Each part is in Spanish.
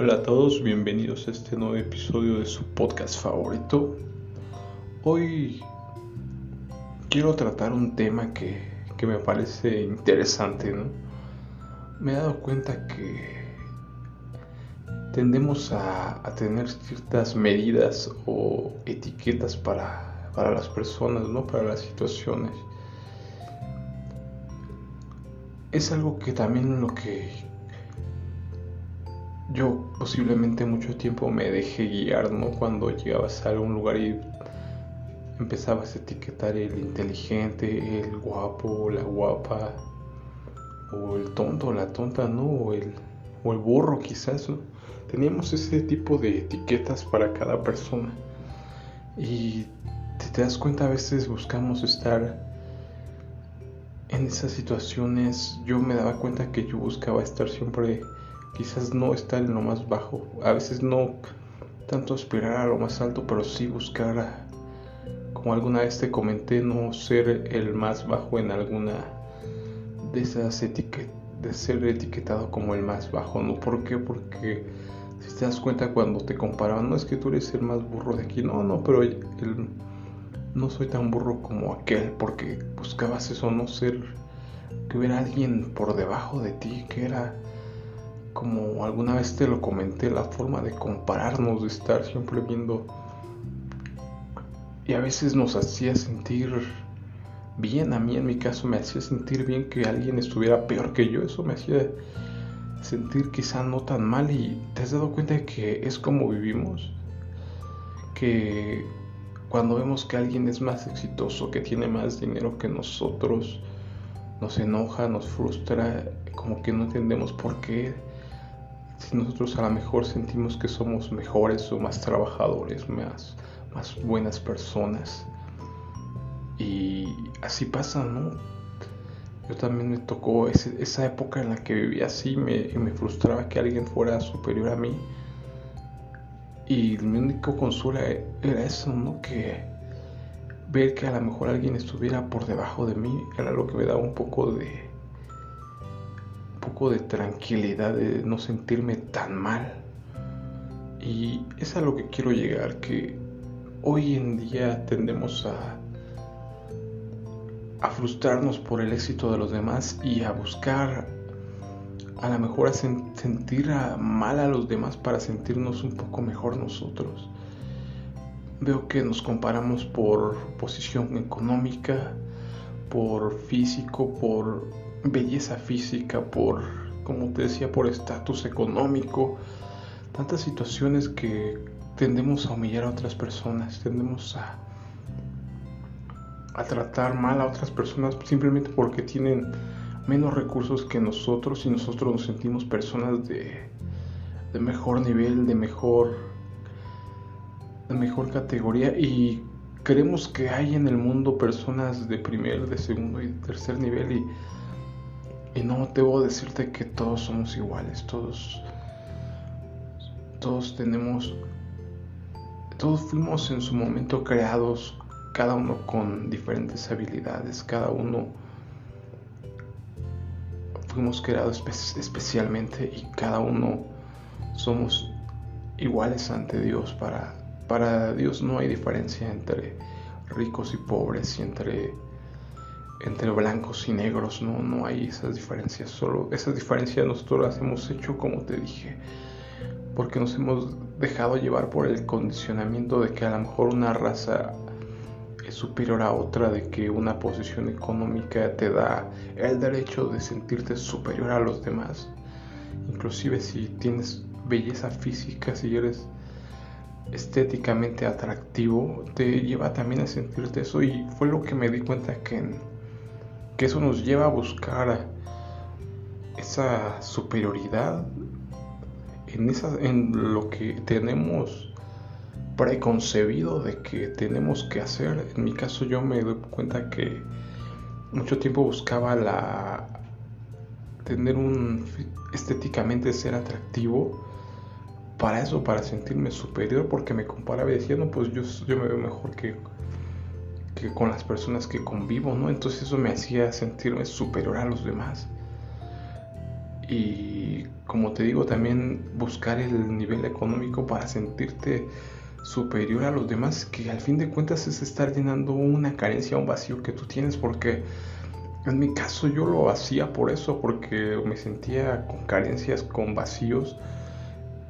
Hola a todos, bienvenidos a este nuevo episodio de su podcast favorito. Hoy quiero tratar un tema que, me parece interesante, ¿no? Me he dado cuenta que tendemos a, tener ciertas medidas o etiquetas para, para las personas, ¿no? Para las situaciones. Es algo que también lo que yo posiblemente mucho tiempo me dejé guiar, ¿no? Cuando llegabas a algún lugar y empezabas a etiquetar el inteligente, el guapo, la guapa, o el tonto, la tonta, ¿no? O el, o el burro quizás, ¿no? Teníamos ese tipo de etiquetas para cada persona. Y te das cuenta, a veces buscamos estar en esas situaciones. Yo me daba cuenta que yo buscaba estar siempre quizás no estar en lo más bajo, a veces no tanto aspirar a lo más alto, pero sí buscar, como alguna vez te comenté, no ser el más bajo en alguna de esas etiquetas, de ser etiquetado como el más bajo, ¿no? ¿Por qué? Porque si te das cuenta cuando te comparaban, no es que tú eres el más burro de aquí, no, no, pero no soy tan burro como aquel, porque buscabas eso, no ser, que hubiera alguien por debajo de ti, que era como alguna vez te lo comenté, la forma de compararnos, de estar siempre viendo. Y a veces nos hacía sentir bien, a mí en mi caso me hacía sentir bien que alguien estuviera peor que yo, eso me hacía sentir quizá no tan mal y te has dado cuenta de que es como vivimos, que cuando vemos que alguien es más exitoso, que tiene más dinero que nosotros, nos enoja, nos frustra, como que no entendemos por qué si nosotros a lo mejor sentimos que somos mejores o más trabajadores, más, más buenas personas. Y así pasa, ¿no? Yo también me tocó esa época en la que vivía así me, me frustraba que alguien fuera superior a mí. Y mi único consuelo era eso, ¿no? Que ver que a lo mejor alguien estuviera por debajo de mí era lo que me daba un poco de, de tranquilidad, de no sentirme tan mal. Y es a lo que quiero llegar, que hoy en día tendemos a, frustrarnos por el éxito de los demás y a buscar a lo mejor a sentir mal a los demás para sentirnos un poco mejor nosotros. Veo que nos comparamos por posición económica, por físico, por belleza física, por, como te decía, por estatus económico, tantas situaciones que tendemos a humillar a otras personas, tendemos a, a tratar mal a otras personas simplemente porque tienen menos recursos que nosotros y nosotros nos sentimos personas de, de mejor nivel, de mejor, de mejor categoría y creemos que hay en el mundo personas de primer, de segundo y tercer nivel y y no debo decirte que todos somos iguales, todos, todos tenemos, todos fuimos en su momento creados, cada uno con diferentes habilidades, cada uno fuimos creados especialmente y cada uno somos iguales ante Dios. Para, para Dios no hay diferencia entre ricos y pobres y entre entre blancos y negros, no, no hay esas diferencias, solo esas diferencias nosotros las hemos hecho como te dije, porque nos hemos dejado llevar por el condicionamiento de que a lo mejor una raza es superior a otra, de que una posición económica te da el derecho de sentirte superior a los demás, inclusive si tienes belleza física, si eres estéticamente atractivo, te lleva también a sentirte eso. Y fue lo que me di cuenta que en que eso nos lleva a buscar esa superioridad en, esa, en lo que tenemos preconcebido de que tenemos que hacer. En mi caso yo me doy cuenta que mucho tiempo buscaba la tener un estéticamente ser atractivo para eso, para sentirme superior, porque me comparaba y decía, no, pues yo, yo me veo mejor que que con las personas que convivo, ¿no? Entonces eso me hacía sentirme superior a los demás. y como te digo también buscar el nivel económico para sentirte superior a los demás que al fin de cuentas es estar llenando una carencia, un vacío que tú tienes porque en mi caso yo lo hacía por eso, porque me sentía con carencias, con vacíos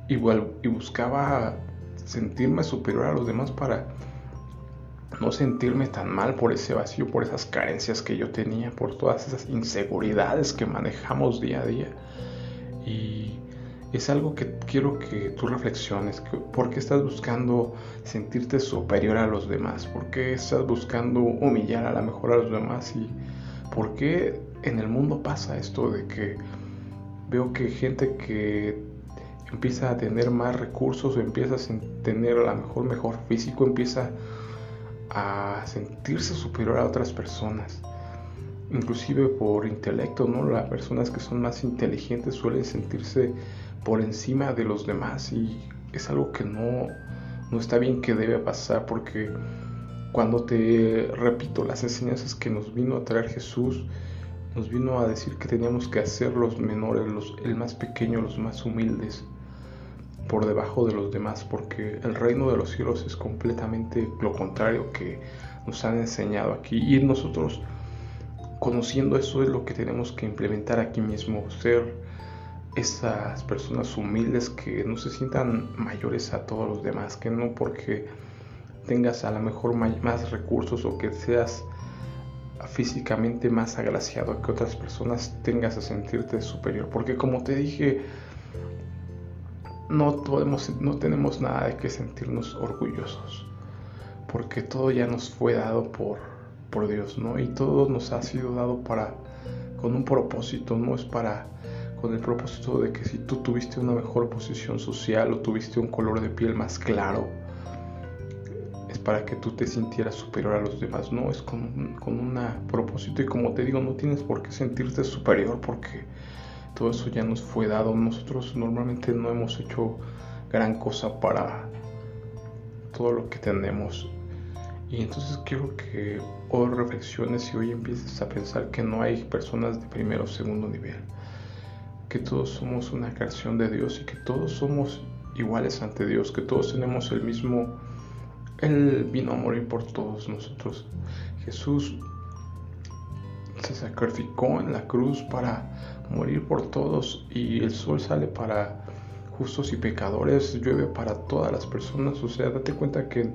igual y buscaba sentirme superior a los demás para no sentirme tan mal por ese vacío, por esas carencias que yo tenía, por todas esas inseguridades que manejamos día a día. Y es algo que quiero que tú reflexiones. ¿Por qué estás buscando sentirte superior a los demás? ¿Por qué estás buscando humillar a la mejor a los demás? ¿Y por qué en el mundo pasa esto de que veo que gente que empieza a tener más recursos o empieza a tener a lo mejor mejor físico, empieza a sentirse superior a otras personas, inclusive por intelecto, ¿no? Las personas que son más inteligentes suelen sentirse por encima de los demás y es algo que no, no está bien que debe pasar porque cuando te repito las enseñanzas que nos vino a traer Jesús, nos vino a decir que teníamos que hacer los menores, los, el más pequeño, los más humildes por debajo de los demás, porque el reino de los cielos es completamente lo contrario que nos han enseñado aquí. Y nosotros, conociendo eso, es lo que tenemos que implementar aquí mismo, ser esas personas humildes que no se sientan mayores a todos los demás, que no porque tengas a lo mejor más recursos o que seas físicamente más agraciado que otras personas tengas a sentirte superior, porque como te dije, no, podemos, no tenemos nada de que sentirnos orgullosos, porque todo ya nos fue dado por, por Dios, ¿no? Y todo nos ha sido dado para, con un propósito, no es para, con el propósito de que si tú tuviste una mejor posición social o tuviste un color de piel más claro, es para que tú te sintieras superior a los demás, no, es con, con un propósito y como te digo, no tienes por qué sentirte superior porque todo eso ya nos fue dado. Nosotros normalmente no hemos hecho gran cosa para todo lo que tenemos. Y entonces quiero que hoy reflexiones y hoy empieces a pensar que no hay personas de primero o segundo nivel. Que todos somos una creación de Dios y que todos somos iguales ante Dios, que todos tenemos el mismo, Él vino a morir por todos nosotros. Jesús se sacrificó en la cruz para morir por todos y el sol sale para justos y pecadores, llueve para todas las personas, o sea, date cuenta que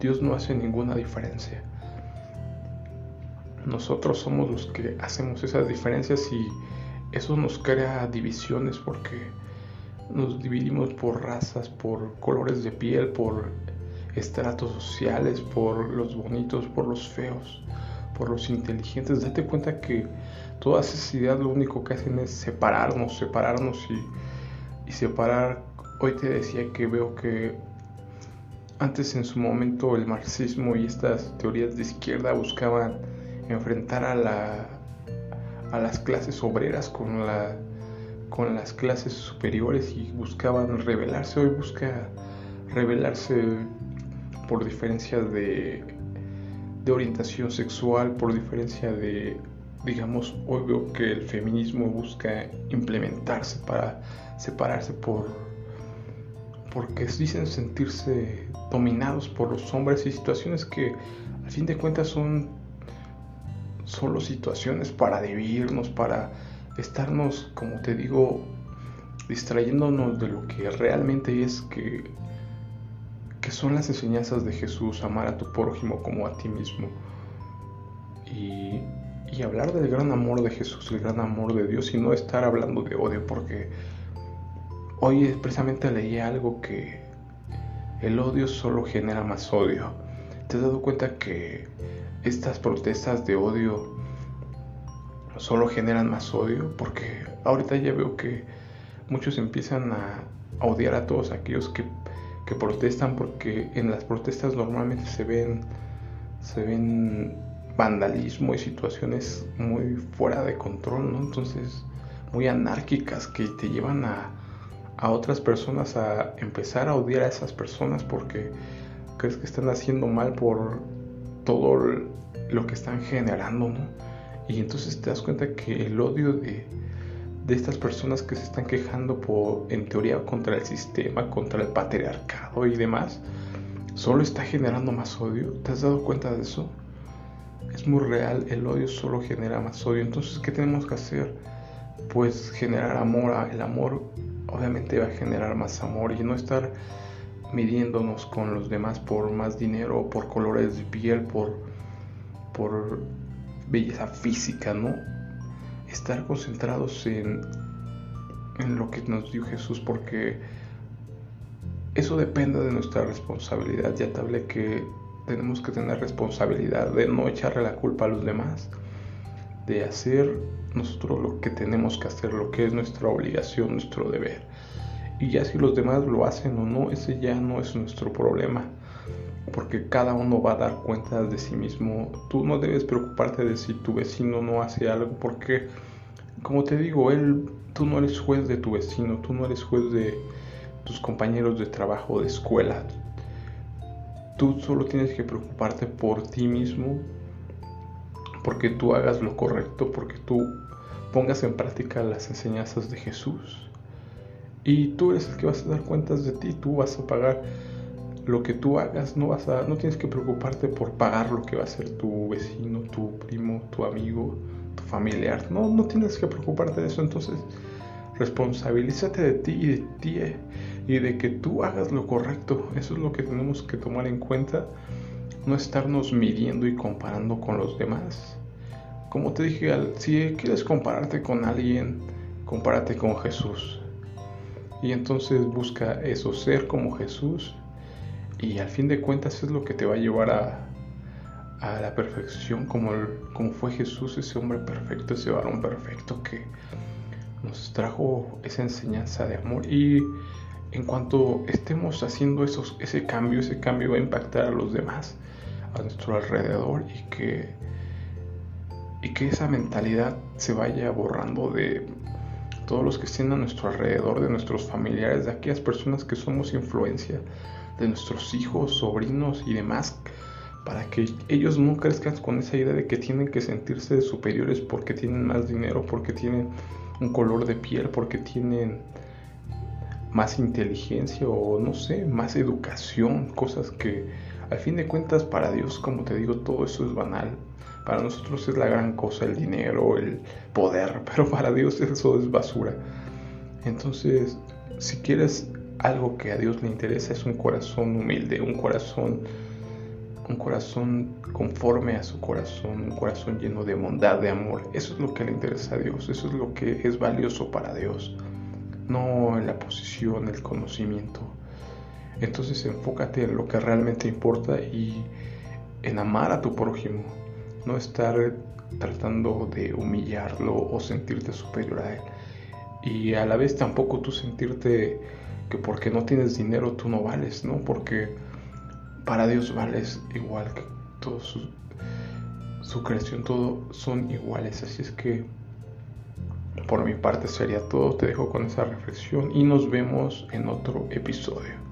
Dios no hace ninguna diferencia. Nosotros somos los que hacemos esas diferencias y eso nos crea divisiones porque nos dividimos por razas, por colores de piel, por estratos sociales, por los bonitos, por los feos, por los inteligentes. Date cuenta que todas esas ideas lo único que hacen es separarnos, separarnos y, separar. Hoy te decía que veo que antes en su momento el marxismo y estas teorías de izquierda buscaban enfrentar a, la, a las clases obreras con, la, con las clases superiores y buscaban rebelarse. Hoy busca rebelarse por diferencias de, de orientación sexual, por diferencia de digamos, hoy veo que el feminismo busca implementarse para separarse por porque dicen sentirse dominados por los hombres y situaciones que al fin de cuentas son solo situaciones para dividirnos, para estarnos, como te digo, distrayéndonos de lo que realmente es que, que son las enseñanzas de Jesús, amar a tu prójimo como a ti mismo. Y hablar del gran amor de Jesús, el gran amor de Dios y no estar hablando de odio porque hoy precisamente leí algo que el odio solo genera más odio. ¿Te has dado cuenta que estas protestas de odio solo generan más odio? Porque ahorita ya veo que muchos empiezan a, odiar a todos aquellos que, que protestan porque en las protestas normalmente se ven se ven vandalismo y situaciones muy fuera de control, ¿no? Entonces, muy anárquicas que te llevan a, a otras personas a empezar a odiar a esas personas porque crees que están haciendo mal por todo lo que están generando, ¿no? Y entonces te das cuenta que el odio de, de estas personas que se están quejando por, en teoría contra el sistema, contra el patriarcado y demás, solo está generando más odio. ¿Te has dado cuenta de eso? Es muy real, el odio solo genera más odio. Entonces, ¿qué tenemos que hacer? Pues generar amor. El amor obviamente va a generar más amor y no estar midiéndonos con los demás por más dinero, por colores de piel, por, por belleza física, ¿no? Estar concentrados en, en lo que nos dio Jesús porque eso depende de nuestra responsabilidad. Ya te hablé que tenemos que tener responsabilidad de no echarle la culpa a los demás, de hacer nosotros lo que tenemos que hacer, lo que es nuestra obligación, nuestro deber. Y ya si los demás lo hacen o no, ese ya no es nuestro problema porque cada uno va a dar cuenta de sí mismo. Tú no debes preocuparte de si tu vecino no hace algo, porque, como te digo, él, tú no eres juez de tu vecino, tú no eres juez de tus compañeros de trabajo, de escuela. Tú solo tienes que preocuparte por ti mismo, porque tú hagas lo correcto, porque tú pongas en práctica las enseñanzas de Jesús. Y tú eres el que vas a dar cuentas de ti, tú vas a pagar lo que tú hagas, no, vas a, no tienes que preocuparte por pagar lo que va a hacer tu vecino, tu primo, tu amigo, tu familiar. No, no tienes que preocuparte de eso. Entonces, responsabilízate de ti y de ti eh, y de que tú hagas lo correcto. Eso es lo que tenemos que tomar en cuenta. No estarnos midiendo y comparando con los demás. Como te dije, si quieres compararte con alguien, compárate con Jesús. Y entonces busca eso, ser como Jesús y al fin de cuentas es lo que te va a llevar a, a la perfección, como, como fue Jesús, ese hombre perfecto, ese varón perfecto que nos trajo esa enseñanza de amor. Y en cuanto estemos haciendo esos, ese cambio, ese cambio va a impactar a los demás, a nuestro alrededor, y que, y que esa mentalidad se vaya borrando de todos los que estén a nuestro alrededor, de nuestros familiares, de aquellas personas que somos influencia de nuestros hijos, sobrinos y demás, para que ellos no crezcan con esa idea de que tienen que sentirse superiores porque tienen más dinero, porque tienen un color de piel, porque tienen más inteligencia o no sé, más educación, cosas que al fin de cuentas para Dios, como te digo, todo eso es banal. Para nosotros es la gran cosa el dinero, el poder, pero para Dios eso es basura. Entonces, si quieres algo que a Dios le interesa es un corazón humilde, un corazón un corazón conforme a su corazón, un corazón lleno de bondad, de amor. Eso es lo que le interesa a Dios, eso es lo que es valioso para Dios, no en la posición, el conocimiento. Entonces enfócate en lo que realmente importa y en amar a tu prójimo, no estar tratando de humillarlo o sentirte superior a él. Y a la vez tampoco tú sentirte que porque no tienes dinero tú no vales, ¿no? Porque para Dios vales igual que todo su, su creación, todo son iguales. Así es que por mi parte sería todo. Te dejo con esa reflexión y nos vemos en otro episodio.